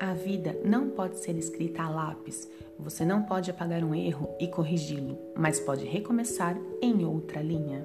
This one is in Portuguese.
A vida não pode ser escrita a lápis. Você não pode apagar um erro e corrigi-lo, mas pode recomeçar em outra linha.